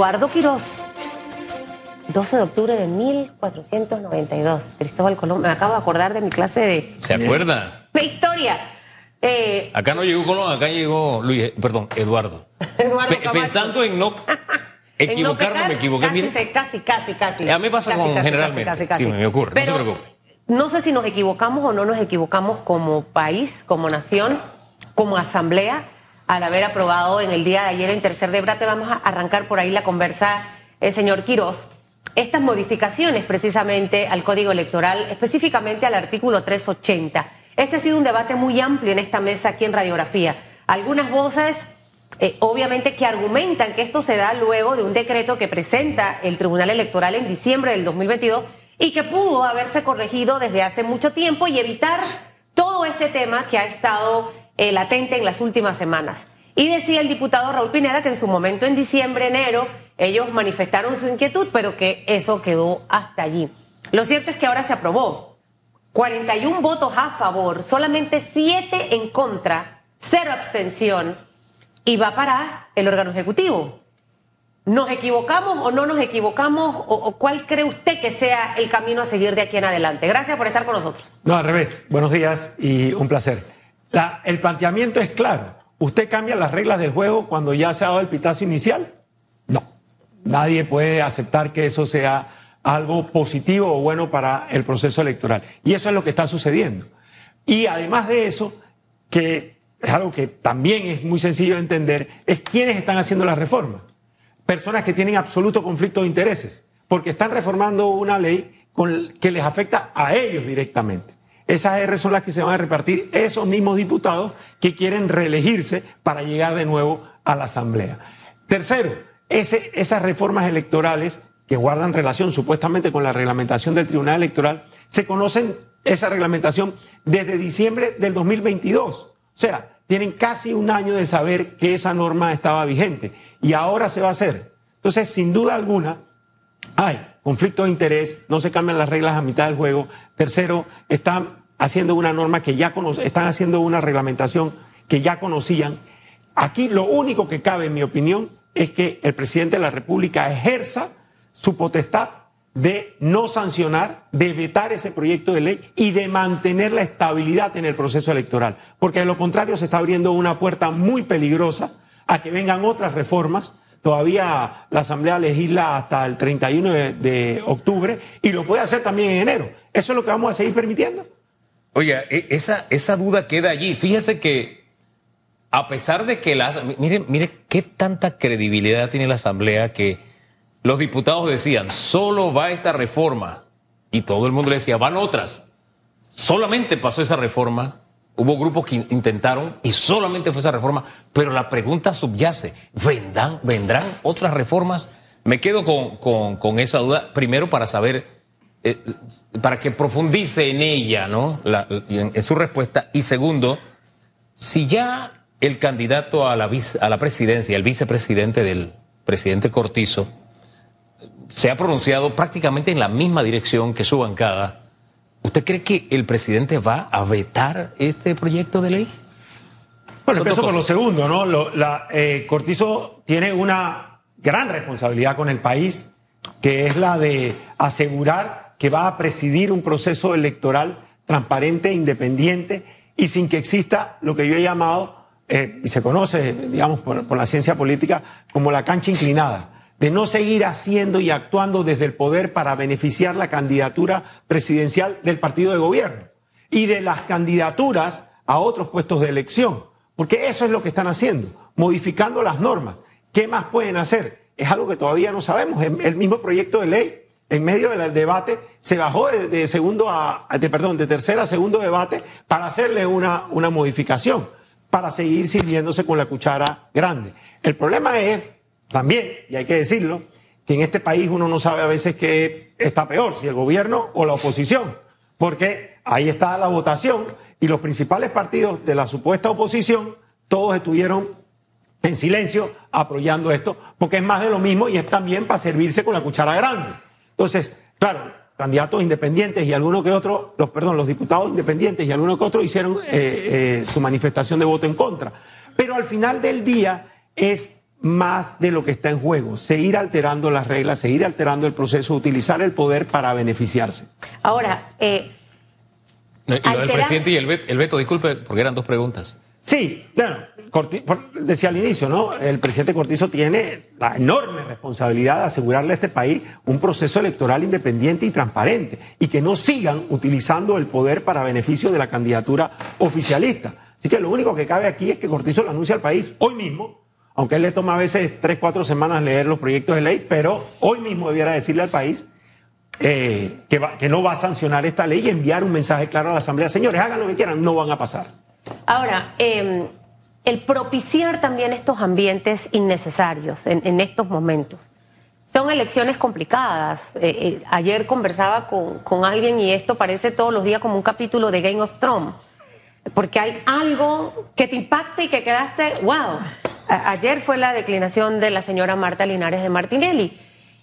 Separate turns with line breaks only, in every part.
Eduardo Quirós. 12 de octubre de 1492. Cristóbal Colón, me acabo de acordar de mi clase de...
¿Se acuerda?
De historia.
Eh, acá no llegó Colón, acá llegó Luis, eh, perdón, Eduardo.
Eduardo
pensando en no equivocarme, me equivoqué.
Casi, casi, casi,
A mí me pasa con generalmente. sí, me ocurre, no se preocupe.
No sé si nos equivocamos o no nos equivocamos como país, como nación, como asamblea, al haber aprobado en el día de ayer en tercer debate. Vamos a arrancar por ahí la conversa, el señor Quirós. Estas modificaciones precisamente al Código Electoral, específicamente al artículo 380. Este ha sido un debate muy amplio en esta mesa aquí en Radiografía. Algunas voces, eh, obviamente, que argumentan que esto se da luego de un decreto que presenta el Tribunal Electoral en diciembre del 2022 y que pudo haberse corregido desde hace mucho tiempo y evitar todo este tema que ha estado eh, latente en las últimas semanas. Y decía el diputado Raúl Pineda que en su momento, en diciembre, enero, ellos manifestaron su inquietud, pero que eso quedó hasta allí. Lo cierto es que ahora se aprobó. 41 votos a favor, solamente 7 en contra, cero abstención, y va para el órgano ejecutivo. ¿Nos equivocamos o no nos equivocamos? O, cuál cree usted que sea el camino a seguir de aquí en adelante? Gracias por estar con nosotros.
No, al revés. Buenos días y un placer. El planteamiento es claro. ¿Usted cambia las reglas del juego cuando ya se ha dado el pitazo inicial? No. Nadie puede aceptar que eso sea algo positivo o bueno para el proceso electoral. Y eso es lo que está sucediendo. Y además de eso, que es algo que también es muy sencillo de entender, es quiénes están haciendo la reforma personas que tienen absoluto conflicto de intereses, porque están reformando una ley que les afecta a ellos directamente. Esas R son las que se van a repartir esos mismos diputados que quieren reelegirse para llegar de nuevo a la Asamblea. Tercero, esas reformas electorales que guardan relación supuestamente con la reglamentación del Tribunal Electoral, se conocen esa reglamentación desde diciembre del 2022. O sea, tienen casi un año de saber que esa norma estaba vigente y ahora se va a hacer. Entonces, sin duda alguna, hay conflicto de interés, no se cambian las reglas a mitad del juego. Tercero, están haciendo una norma que ya conocen, están haciendo una reglamentación que ya conocían. Aquí lo único que cabe, en mi opinión, es que el presidente de la República ejerza su potestad de no sancionar, de vetar ese proyecto de ley y de mantener la estabilidad en el proceso electoral. Porque de lo contrario se está abriendo una puerta muy peligrosa a que vengan otras reformas. Todavía la Asamblea legisla hasta el 31 de, octubre y lo puede hacer también en enero. ¿Eso es lo que vamos a seguir permitiendo?
Oiga, e, esa, esa duda queda allí. Fíjese que a pesar de que la... Mire, mire qué tanta credibilidad tiene la Asamblea que los diputados decían, solo va esta reforma. Y todo el mundo le decía, van otras. Solamente pasó esa reforma. Hubo grupos que intentaron y solamente fue esa reforma. Pero la pregunta subyace, ¿vendrán, vendrán otras reformas? Me quedo con, esa duda, primero para saber, eh, para que profundice en ella, ¿no? en, su respuesta. Y segundo, si ya el candidato a la, a la presidencia, el vicepresidente del presidente Cortizo, se ha pronunciado prácticamente en la misma dirección que su bancada. ¿Usted cree que el presidente va a vetar este proyecto de ley?
Bueno, empiezo por lo segundo, ¿no? la, eh, Cortizo tiene una gran responsabilidad con el país, que es la de asegurar que va a presidir un proceso electoral transparente, independiente y sin que exista lo que yo he llamado, eh, y se conoce, digamos, por la ciencia política, como la cancha inclinada de no seguir haciendo y actuando desde el poder para beneficiar la candidatura presidencial del partido de gobierno y de las candidaturas a otros puestos de elección. Porque eso es lo que están haciendo, modificando las normas. ¿Qué más pueden hacer? Es algo que todavía no sabemos. El mismo proyecto de ley, en medio del debate, se bajó de, segundo a, de, perdón, de tercera a segundo debate para hacerle una, una modificación, para seguir sirviéndose con la cuchara grande. El problema es también, y hay que decirlo, que en este país uno no sabe a veces qué está peor, si el gobierno o la oposición, porque ahí está la votación y los principales partidos de la supuesta oposición, todos estuvieron en silencio apoyando esto, porque es más de lo mismo y es también para servirse con la cuchara grande. Entonces, claro, candidatos independientes y algunos que otros, los, perdón, los diputados independientes y algunos que otros hicieron eh, eh, su manifestación de voto en contra. Pero al final del día es más de lo que está en juego, seguir alterando las reglas, seguir alterando el proceso, utilizar el poder para beneficiarse.
Ahora, eh,
y lo del presidente y el veto, el veto, disculpe, porque eran dos preguntas.
Sí, bueno, decía al inicio, ¿no? El presidente Cortizo tiene la enorme responsabilidad de asegurarle a este país un proceso electoral independiente y transparente y que no sigan utilizando el poder para beneficio de la candidatura oficialista. Así que lo único que cabe aquí es que Cortizo lo anuncie al país hoy mismo, aunque él le toma a veces tres, cuatro semanas leer los proyectos de ley, pero hoy mismo debiera decirle al país eh, que, que no va a sancionar esta ley y enviar un mensaje claro a la Asamblea. Señores, hagan lo que quieran, no van a pasar.
Ahora, em, el propiciar también estos ambientes innecesarios en, estos momentos. Son elecciones complicadas. Eh, eh, ayer conversaba con, con alguien y esto parece todos los días como un capítulo de Game of Thrones porque hay algo que te impacta y que quedaste, wow. ayer fue la declinación de la señora Marta Linares de Martinelli.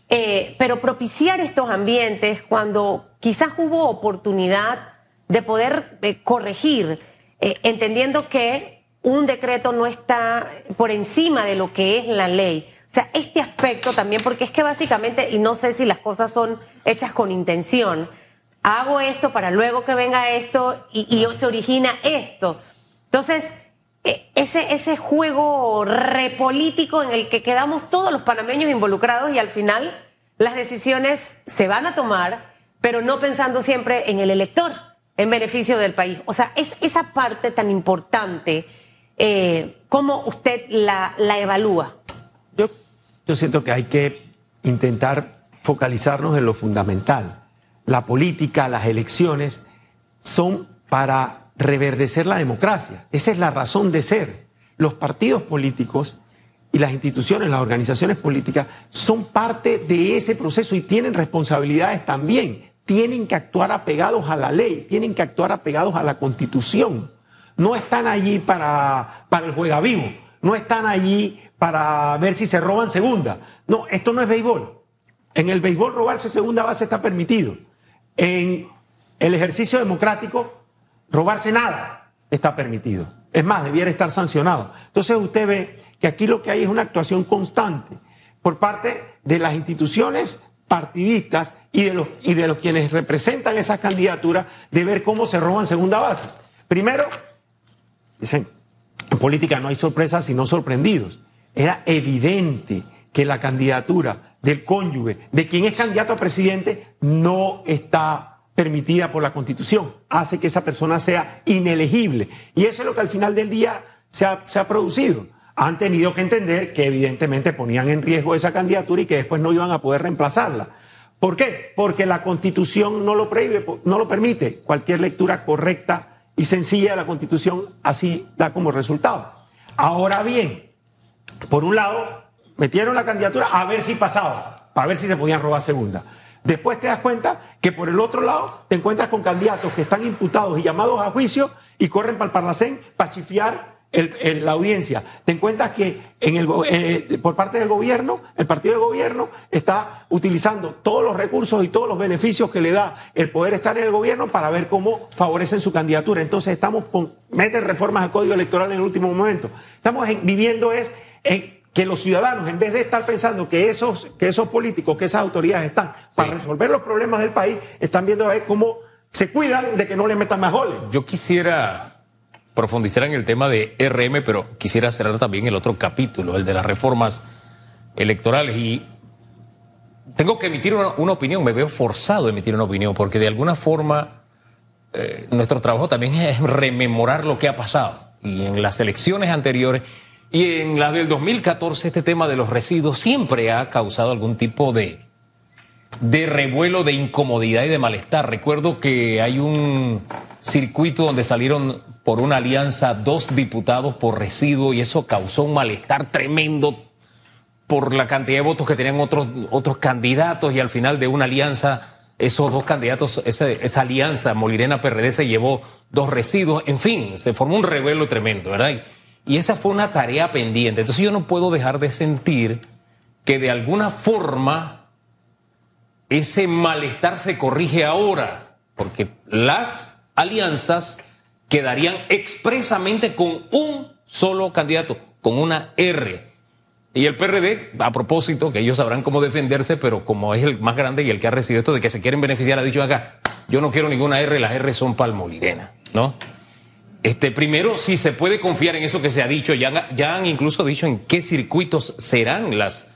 Eh, pero propiciar estos ambientes cuando quizás hubo oportunidad de poder eh, corregir, eh, entendiendo que un decreto no está por encima de lo que es la ley. O sea, este aspecto también, porque es que básicamente, y no sé si las cosas son hechas con intención, hago esto para luego que venga esto y, se origina esto. Entonces, e, ese, ese juego repolítico en el que quedamos todos los panameños involucrados y al final las decisiones se van a tomar, pero no pensando siempre en el elector, en beneficio del país. O sea, es esa parte tan importante, eh, ¿cómo usted la, evalúa?
Yo siento que hay que intentar focalizarnos en lo fundamental la política, las elecciones, son para reverdecer la democracia. Esa es la razón de ser. Los partidos políticos y las instituciones, las organizaciones políticas, son parte de ese proceso y tienen responsabilidades también. Tienen que actuar apegados a la ley, tienen que actuar apegados a la constitución. No están allí para, para el juega vivo, no están allí para ver si se roban segunda. No, esto no es béisbol. En el béisbol robarse segunda base está permitido. En el ejercicio democrático, robarse nada está permitido. Es más, debiera estar sancionado. Entonces usted ve que aquí lo que hay es una actuación constante por parte de las instituciones partidistas y de los, y de los quienes representan esas candidaturas de ver cómo se roban segunda base. Primero, dicen, en política no hay sorpresas sino sorprendidos. Era evidente que la candidatura del cónyuge, de quien es candidato a presidente, no está permitida por la Constitución. Hace que esa persona sea inelegible. Y eso es lo que al final del día se ha, se ha producido. Han tenido que entender que evidentemente ponían en riesgo esa candidatura y que después no iban a poder reemplazarla. ¿Por qué? Porque la Constitución no lo, prohíbe, no lo permite. Cualquier lectura correcta y sencilla de la Constitución así da como resultado. Ahora bien, por un lado, metieron la candidatura a ver si pasaba, para ver si se podían robar segunda. Después te das cuenta que por el otro lado te encuentras con candidatos que están imputados y llamados a juicio y corren para el Parlacén para chifiar la audiencia. Te encuentras que en el, eh, por parte del gobierno, el partido de gobierno está utilizando todos los recursos y todos los beneficios que le da el poder estar en el gobierno para ver cómo favorecen su candidatura. Entonces estamos con, meten reformas al código electoral en el último momento. Estamos viviendo es en, que los ciudadanos, en vez de estar pensando que esos, que esos políticos, que esas autoridades están para resolver los problemas del país, están viendo a ver cómo se cuidan de que no le metan más goles.
Yo quisiera profundizar en el tema de RM, pero quisiera cerrar también el otro capítulo, el de las reformas electorales. Y tengo que emitir una, opinión, me veo forzado a emitir una opinión, porque de alguna forma eh, nuestro trabajo también es rememorar lo que ha pasado. Y en las elecciones anteriores y en la del 2014 este tema de los residuos siempre ha causado algún tipo de, de revuelo, de incomodidad y de malestar. Recuerdo que hay un circuito donde salieron por una alianza dos diputados por residuo y eso causó un malestar tremendo por la cantidad de votos que tenían otros, otros candidatos y al final de una alianza esos dos candidatos, esa, esa alianza Molirena PRD se llevó dos residuos, en fin, se formó un revuelo tremendo, ¿verdad? Y esa fue una tarea pendiente. Entonces yo no puedo dejar de sentir que de alguna forma ese malestar se corrige ahora, porque las alianzas quedarían expresamente con un solo candidato, con una R. Y el PRD, a propósito, que ellos sabrán cómo defenderse, pero como es el más grande y el que ha recibido esto de que se quieren beneficiar, ha dicho acá, yo no quiero ninguna R, las R son palmolirena, ¿no? Este, primero, si se puede confiar en eso que se ha dicho, ya, ya han incluso dicho en qué circuitos serán las,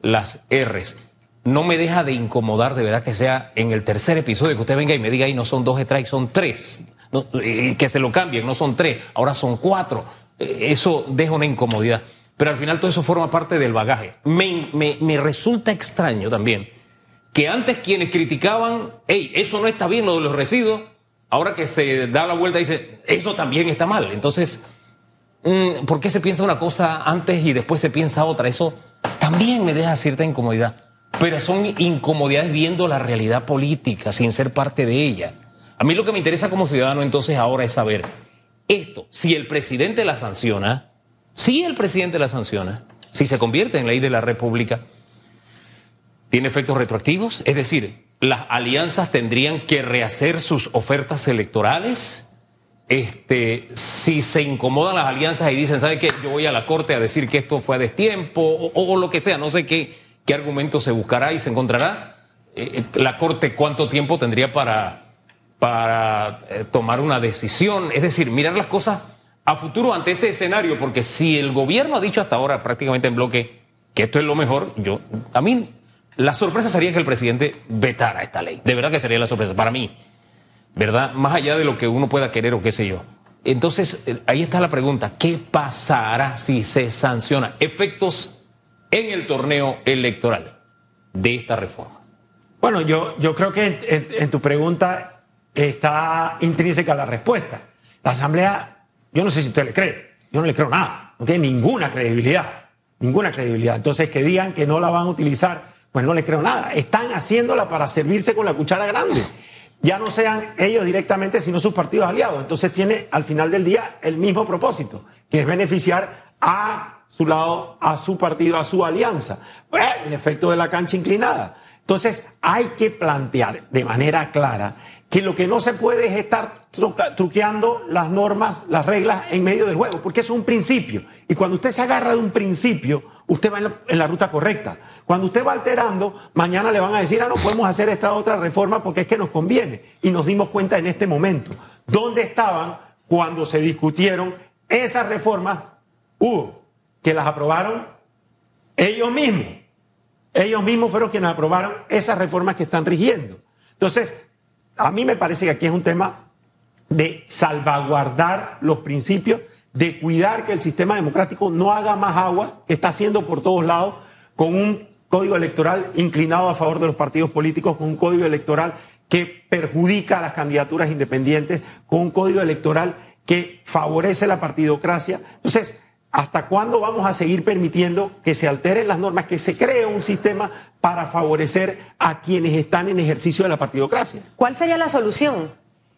las R's. No me deja de incomodar de verdad que sea en el tercer episodio que usted venga y me diga, ahí no son dos strikes, son tres. que se lo cambien, no son tres, ahora son cuatro. Eh, eso deja una incomodidad. Pero al final todo eso forma parte del bagaje. Me, me, resulta extraño también que antes quienes criticaban, hey, eso no está bien lo de los residuos, ahora que se da la vuelta y dice, eso también está mal. Entonces, mm, ¿por qué se piensa una cosa antes y después se piensa otra? Eso también me deja cierta incomodidad. Pero son incomodidades viendo la realidad política, sin ser parte de ella. A mí lo que me interesa como ciudadano entonces ahora es saber esto, si el presidente la sanciona, si el presidente la sanciona, si se convierte en ley de la República, tiene efectos retroactivos, es decir, las alianzas tendrían que rehacer sus ofertas electorales. Este, si se incomodan las alianzas y dicen, ¿sabe qué? Yo voy a la corte a decir que esto fue a destiempo o, lo que sea, no sé qué, qué argumento se buscará y se encontrará. Eh, eh, la corte, ¿cuánto tiempo tendría para, para eh, tomar una decisión? Es decir, mirar las cosas a futuro ante ese escenario, porque si el gobierno ha dicho hasta ahora prácticamente en bloque que esto es lo mejor, yo, a mí, la sorpresa sería que el presidente vetara esta ley. De verdad que sería la sorpresa, para mí, ¿verdad? Más allá de lo que uno pueda querer o qué sé yo. Entonces, ahí está la pregunta, ¿qué pasará si se sanciona efectos en el torneo electoral de esta reforma?
Bueno, yo, yo creo que en tu pregunta está intrínseca la respuesta. La Asamblea yo no sé si usted le cree, yo no le creo nada, no tiene ninguna credibilidad, ninguna credibilidad. Entonces, que digan que no la van a utilizar, pues no le creo nada. Están haciéndola para servirse con la cuchara grande. Ya no sean ellos directamente, sino sus partidos aliados. Entonces tiene al final del día el mismo propósito, que es beneficiar a su lado, a su partido, a su alianza. El efecto de la cancha inclinada. Entonces hay que plantear de manera clara que lo que no se puede es estar truqueando las normas, las reglas en medio del juego, porque es un principio. Y cuando usted se agarra de un principio, usted va en la, ruta correcta. Cuando usted va alterando, mañana le van a decir, ah, no podemos hacer esta otra reforma porque es que nos conviene. Y nos dimos cuenta en este momento. ¿Dónde estaban cuando se discutieron esas reformas? Hubo que las aprobaron ellos mismos. Ellos mismos fueron quienes aprobaron esas reformas que están rigiendo. Entonces, a mí me parece que aquí es un tema de salvaguardar los principios, de cuidar que el sistema democrático no haga más agua, que está haciendo por todos lados, con un código electoral inclinado a favor de los partidos políticos, con un código electoral que perjudica a las candidaturas independientes, con un código electoral que favorece la partidocracia. Entonces, ¿Hasta cuándo vamos a seguir permitiendo que se alteren las normas, que se cree un sistema para favorecer a quienes están en ejercicio de la partidocracia?
¿Cuál sería la solución?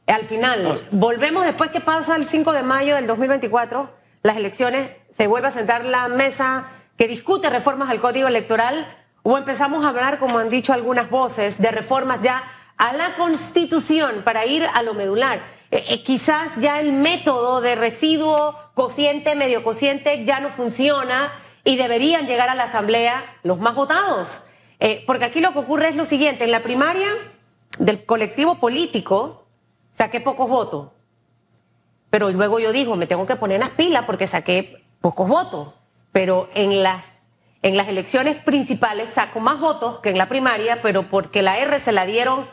Al final, volvemos después que pasa el 5 de mayo del 2024, las elecciones, se vuelve a sentar la mesa que discute reformas al código electoral o empezamos a hablar, como han dicho algunas voces, de reformas ya a la constitución para ir a lo medular. Eh, eh, quizás ya el método de residuo cociente, medio cociente ya no funciona y deberían llegar a la asamblea los más votados. Eh, porque aquí lo que ocurre es lo siguiente, en la primaria del colectivo político saqué pocos votos, pero luego yo digo, me tengo que poner las pilas porque saqué pocos votos, pero en las, en las elecciones principales saco más votos que en la primaria, pero porque la R se la dieron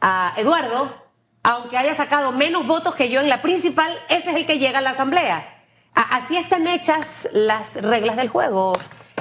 a Eduardo, aunque haya sacado menos votos que yo en la principal, ese es el que llega a la Asamblea. Así están hechas las reglas del juego.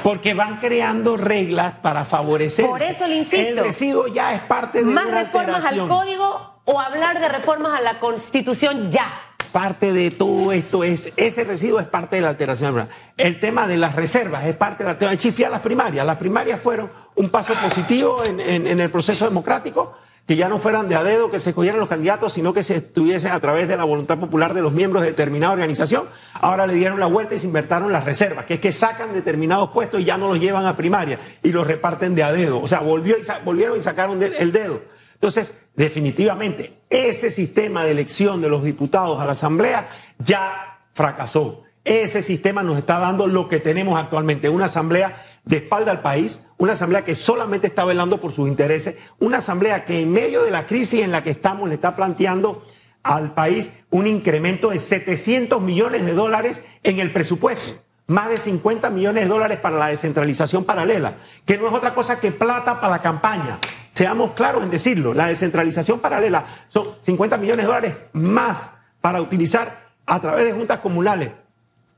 Porque van creando reglas para favorecer.
Por eso le insisto.
El residuo ya es parte de
Más reformas al código o hablar de reformas a la Constitución ya.
Parte de todo esto es, ese residuo es parte de la alteración. El tema de las reservas es parte de la tema de las primarias. Las primarias fueron un paso positivo en, en el proceso democrático que ya no fueran de a dedo que se escogieran los candidatos, sino que se estuviesen a través de la voluntad popular de los miembros de determinada organización. Ahora le dieron la vuelta y se invertaron las reservas, que es que sacan determinados puestos y ya no los llevan a primaria y los reparten de a dedo. O sea, volvió y volvieron y sacaron el dedo. Entonces, definitivamente, ese sistema de elección de los diputados a la Asamblea ya fracasó. Ese sistema nos está dando lo que tenemos actualmente, una asamblea de espalda al país, una asamblea que solamente está velando por sus intereses, una asamblea que en medio de la crisis en la que estamos le está planteando al país un incremento de 700 millones de dólares en el presupuesto, más de 50 millones de dólares para la descentralización paralela, que no es otra cosa que plata para la campaña. Seamos claros en decirlo, la descentralización paralela son 50 millones de dólares más para utilizar a través de juntas comunales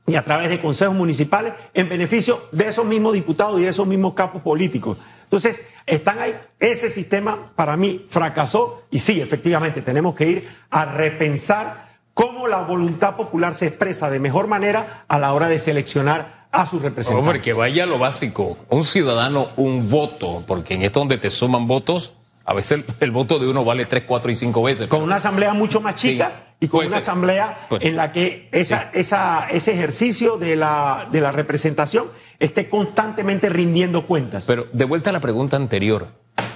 y a través de consejos municipales en beneficio de esos mismos diputados y de esos mismos capos políticos. Entonces, están ahí. Ese sistema para mí fracasó y sí, efectivamente, tenemos que ir a repensar cómo la voluntad popular se expresa de mejor manera a la hora de seleccionar a sus representantes.
Hombre, que vaya lo básico. Un ciudadano, un voto, porque en esto donde te suman votos, a veces el, voto de uno vale tres, cuatro y cinco veces.
Con una asamblea mucho más chica y con una asamblea pues, en la que esa, esa, ese ejercicio de la, de la representación esté constantemente rindiendo cuentas.
Pero de vuelta a la pregunta anterior,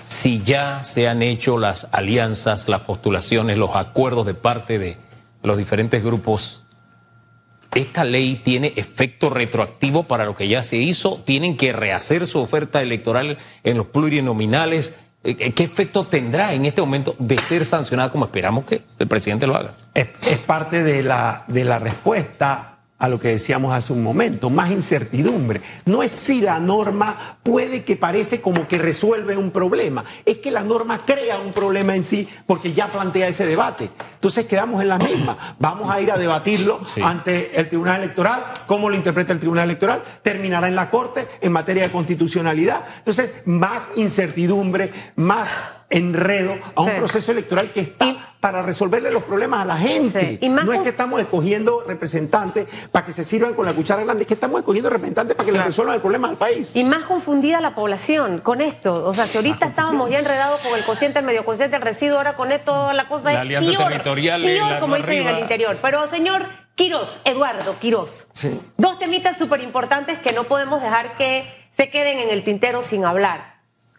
si ya se han hecho las alianzas, las postulaciones, los acuerdos de parte de los diferentes grupos, ¿esta ley tiene efecto retroactivo para lo que ya se hizo? ¿Tienen que rehacer su oferta electoral en los plurinominales? Eh, ¿Qué efecto tendrá en este momento de ser sancionada como esperamos que el presidente lo haga?
Es, parte de la, de la respuesta a lo que decíamos hace un momento, más incertidumbre. No es si la norma puede que parece como que resuelve un problema, es que la norma crea un problema en sí porque ya plantea ese debate. Entonces quedamos en la misma. Vamos a ir a debatirlo ante el Tribunal Electoral, cómo lo interpreta el Tribunal Electoral, terminará en la Corte en materia de constitucionalidad. Entonces, más incertidumbre, más enredo a un proceso electoral que está para resolverle los problemas a la gente. no es que estamos escogiendo representantes para que se sirvan con la cuchara grande, es que estamos escogiendo representantes para que le resuelvan el problema al país.
Y más confundida la población con esto. O sea, si ahorita estábamos ya enredados con el cociente, el medio cociente, el residuo, ahora con esto la cosa
la alianza territorial
peor como dicen en el interior. Pero señor Quirós, Eduardo Quirós, dos temitas súper importantes que no podemos dejar que se queden en el tintero sin hablar.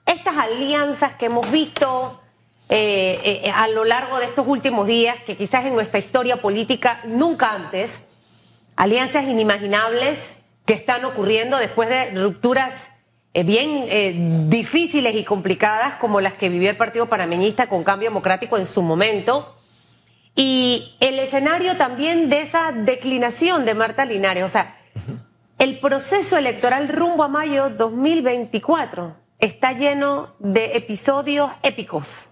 Estas alianzas que hemos visto eh, eh, a lo largo de estos últimos días, que quizás en nuestra historia política nunca antes, alianzas inimaginables que están ocurriendo después de rupturas eh, bien difíciles y complicadas como las que vivió el Partido Panameñista con Cambio Democrático en su momento. Y el escenario también de esa declinación de Marta Linares, o sea, el proceso electoral rumbo a mayo 2024 está lleno de episodios épicos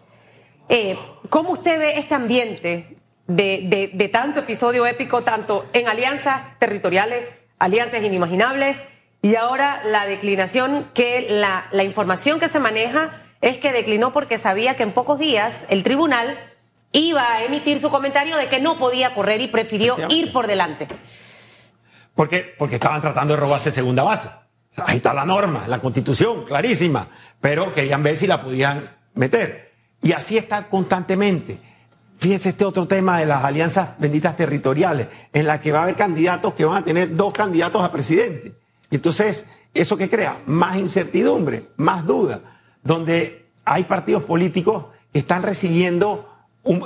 eh, ¿Cómo usted ve este ambiente de, tanto episodio épico, tanto en alianzas territoriales, alianzas inimaginables, y ahora la declinación, que la, la información que se maneja es que declinó porque sabía que en pocos días el tribunal iba a emitir su comentario de que no podía correr y prefirió ir por delante.
Porque, porque estaban tratando de robarse segunda base. ahí está la norma, la constitución, clarísima, pero querían ver si la podían meter. Y así está constantemente. Fíjese este otro tema de las alianzas benditas territoriales, en la que va a haber candidatos que van a tener dos candidatos a presidente. Entonces, ¿eso qué crea? Más incertidumbre, más duda, donde hay partidos políticos que están recibiendo,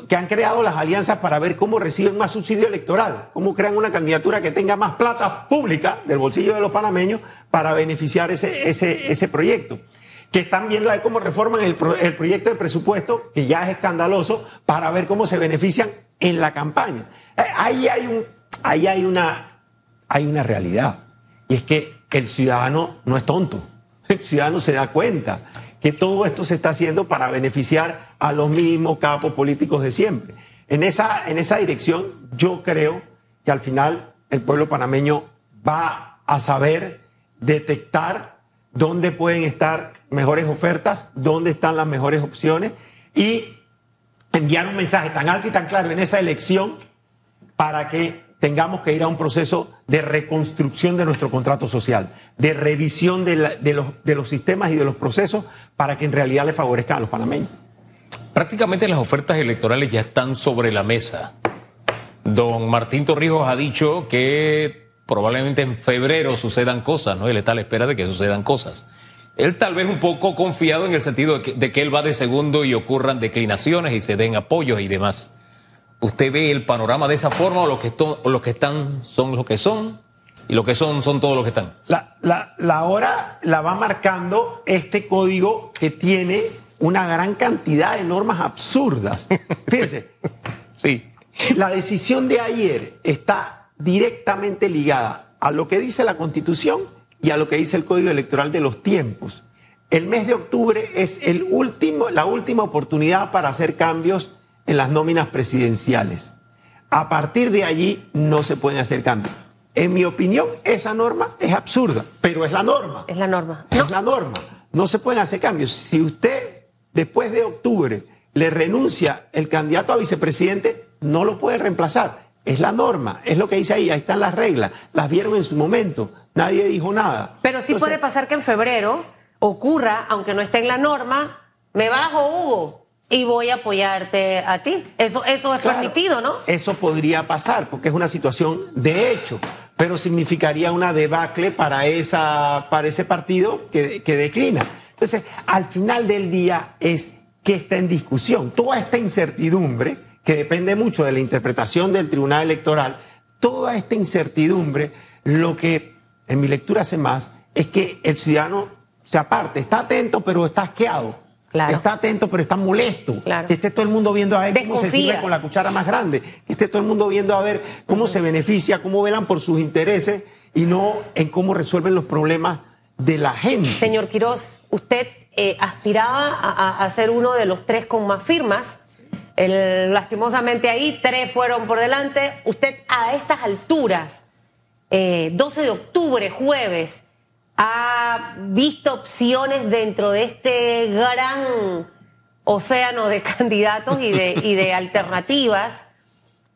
que han creado las alianzas para ver cómo reciben más subsidio electoral, cómo crean una candidatura que tenga más plata pública del bolsillo de los panameños para beneficiar ese, ese, ese proyecto que están viendo ahí cómo reforman el, proyecto de presupuesto, que ya es escandaloso, para ver cómo se benefician en la campaña. Eh, ahí hay, un, ahí hay, una, hay una realidad, y es que el ciudadano no es tonto, el ciudadano se da cuenta que todo esto se está haciendo para beneficiar a los mismos capos políticos de siempre. En esa, en esa dirección, yo creo que al final el pueblo panameño va a saber detectar dónde pueden estar mejores ofertas, dónde están las mejores opciones y enviar un mensaje tan alto y tan claro en esa elección para que tengamos que ir a un proceso de reconstrucción de nuestro contrato social, de revisión de, los, los sistemas y de los procesos para que en realidad le favorezcan a los panameños.
Prácticamente las ofertas electorales ya están sobre la mesa. Don Martín Torrijos ha dicho que probablemente en febrero sucedan cosas, ¿no? Él está a la espera de que sucedan cosas. Él tal vez un poco confiado en el sentido de que, él va de segundo y ocurran declinaciones y se den apoyos y demás. ¿Usted ve el panorama de esa forma o los que, que están son los que son? y lo que son son todos los que están.
La, la, la hora la va marcando este código que tiene una gran cantidad de normas absurdas. Fíjense.
Sí.
La decisión de ayer está directamente ligada a lo que dice la Constitución y a lo que dice el Código Electoral de los tiempos. El mes de octubre es el último, la última oportunidad para hacer cambios en las nóminas presidenciales. A partir de allí no se pueden hacer cambios. En mi opinión, esa norma es absurda, pero es la norma.
Es la norma.
Es la norma. No se pueden hacer cambios. Si usted, después de octubre, le renuncia el candidato a vicepresidente, no lo puede reemplazar. Es la norma, es lo que dice ahí, ahí están las reglas, las vieron en su momento, nadie dijo nada.
Pero sí
Entonces,
puede pasar que en febrero ocurra, aunque no esté en la norma, me bajo, Hugo, y voy a apoyarte a ti. Eso, eso es
Claro,
permitido, ¿no?
Eso podría pasar, porque es una situación de hecho, pero significaría una debacle para, esa, para ese partido que, que declina. Entonces, al final del día es que está en discusión. Toda esta incertidumbre, que depende mucho de la interpretación del Tribunal Electoral, toda esta incertidumbre, lo que en mi lectura hace más es que el ciudadano se aparte, está atento, pero está asqueado.
Claro.
Está atento, pero está molesto.
Claro.
Que esté todo el mundo viendo a ver cómo se sirve con la cuchara más grande. Que esté todo el mundo viendo a ver cómo se beneficia, cómo velan por sus intereses y no en cómo resuelven los problemas de la gente.
Señor Quiroz, usted eh, aspiraba a, a- a ser uno de los tres con más firmas. El- lastimosamente ahí, tres fueron por delante. Usted a estas alturas, eh, 12 de octubre, jueves, ha visto opciones dentro de este gran océano de candidatos y de, y de alternativas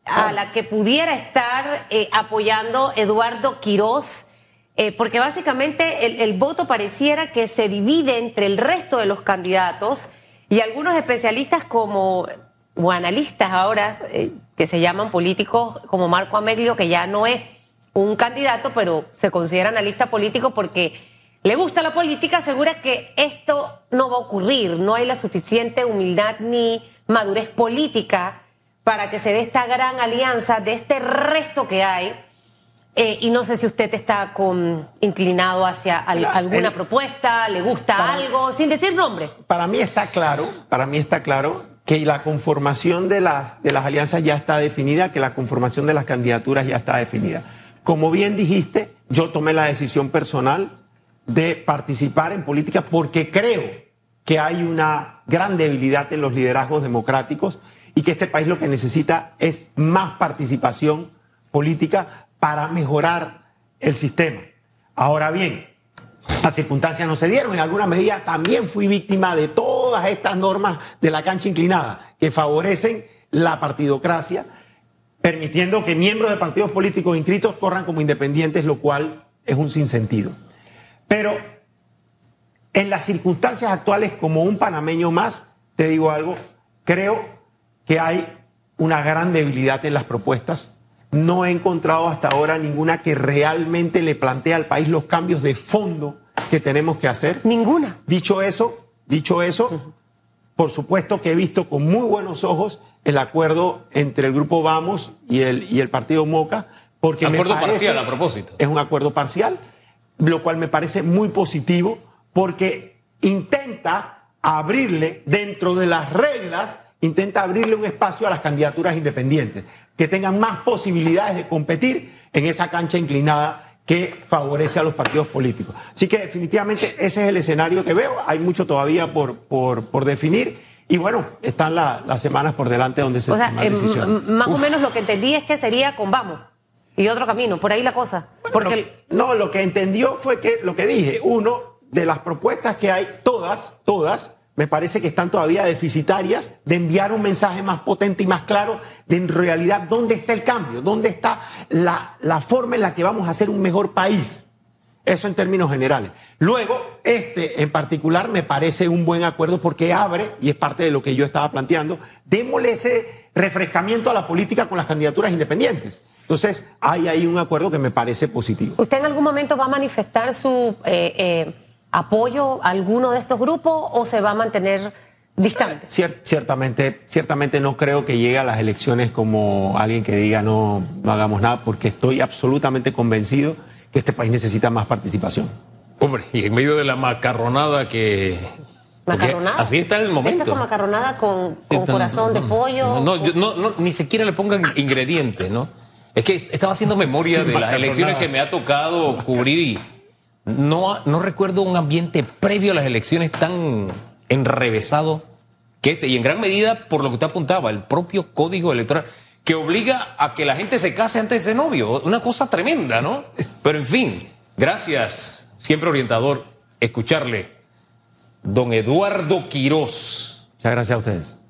a la que pudiera estar eh, apoyando Eduardo Quirós, eh, porque básicamente el, el voto pareciera que se divide entre el resto de los candidatos y algunos especialistas como, o analistas ahora, eh, que se llaman políticos como Marco Ameglio, que ya no es un candidato, pero se considera analista político porque le gusta la política, asegura que esto no va a ocurrir, no hay la suficiente humildad ni madurez política para que se dé esta gran alianza de este resto que hay. Eh, y no sé si usted está con, inclinado hacia al- alguna
el-
propuesta, le gusta
Para-
algo, sin decir nombre.
Para mí está claro, para mí está claro que la conformación de las, de las alianzas ya está definida, que la conformación de las candidaturas ya está definida. Como bien dijiste, yo tomé la decisión personal de participar en política porque creo que hay una gran debilidad en los liderazgos democráticos y que este país lo que necesita es más participación política para mejorar el sistema. Ahora bien, las circunstancias no se dieron. En alguna medida también fui víctima de todas estas normas de la cancha inclinada que favorecen la partidocracia, permitiendo que miembros de partidos políticos inscritos corran como independientes, lo cual es un sinsentido. Pero en las circunstancias actuales, como un panameño más, te digo algo, creo que hay una gran debilidad en las propuestas. No he encontrado hasta ahora ninguna que realmente le plantee al país los cambios de fondo que tenemos que hacer.
Ninguna.
Dicho eso, dicho eso, por supuesto que he visto con muy buenos ojos el acuerdo entre el grupo Vamos y el, y el partido Moca, porque me
Acuerdo
parece-
parcial, a propósito.
Es un acuerdo parcial, lo cual me parece muy positivo, porque intenta abrirle dentro de las reglas, intenta abrirle un espacio a las candidaturas independientes, que tengan más posibilidades de competir en esa cancha inclinada que favorece a los partidos políticos. Así que definitivamente ese es el escenario que veo. Hay mucho todavía por, por, por definir. Y bueno, están la- las semanas por delante donde se
O sea,
toman
eh,
decisiones.
m- más o menos lo que entendí es que sería con vamos y otro camino, por ahí la cosa. Porque
Lo- no, lo que entendió fue que lo que dije, uno de las propuestas que hay, todas, todas, me parece que están todavía deficitarias de enviar un mensaje más potente y más claro de en realidad dónde está el cambio, dónde está la, la forma en la que vamos a hacer un mejor país. Eso en términos generales. Luego, este en particular me parece un buen acuerdo porque abre, y es parte de lo que yo estaba planteando, démosle ese refrescamiento a la política con las candidaturas independientes. Entonces, hay ahí un acuerdo que me parece positivo.
¿Usted en algún momento va a manifestar su eh, eh, apoyo a alguno de estos grupos o se va a mantener distante?
Cier- ciertamente, ciertamente no creo que llegue a las elecciones como alguien que diga no, no hagamos nada, porque estoy absolutamente convencido que este país necesita más participación.
Hombre, y en medio de la macarronada que...
Macarronada.
Así está el momento.
Esta es con macarronada con,
Sí,
con
está-
corazón de pollo.
No, yo- no, no, ni siquiera le pongan ingredientes, ¿no? Es que estaba haciendo memoria de las elecciones que me ha tocado cubrir y no, no recuerdo un ambiente previo a las elecciones tan enrevesado que este. Y en gran medida por lo que usted apuntaba, el propio código electoral que obliga a que la gente se case antes de ser novio. Una cosa tremenda, ¿no? Pero en fin, gracias, siempre orientador, escucharle. Don Eduardo Quirós.
Muchas gracias a ustedes.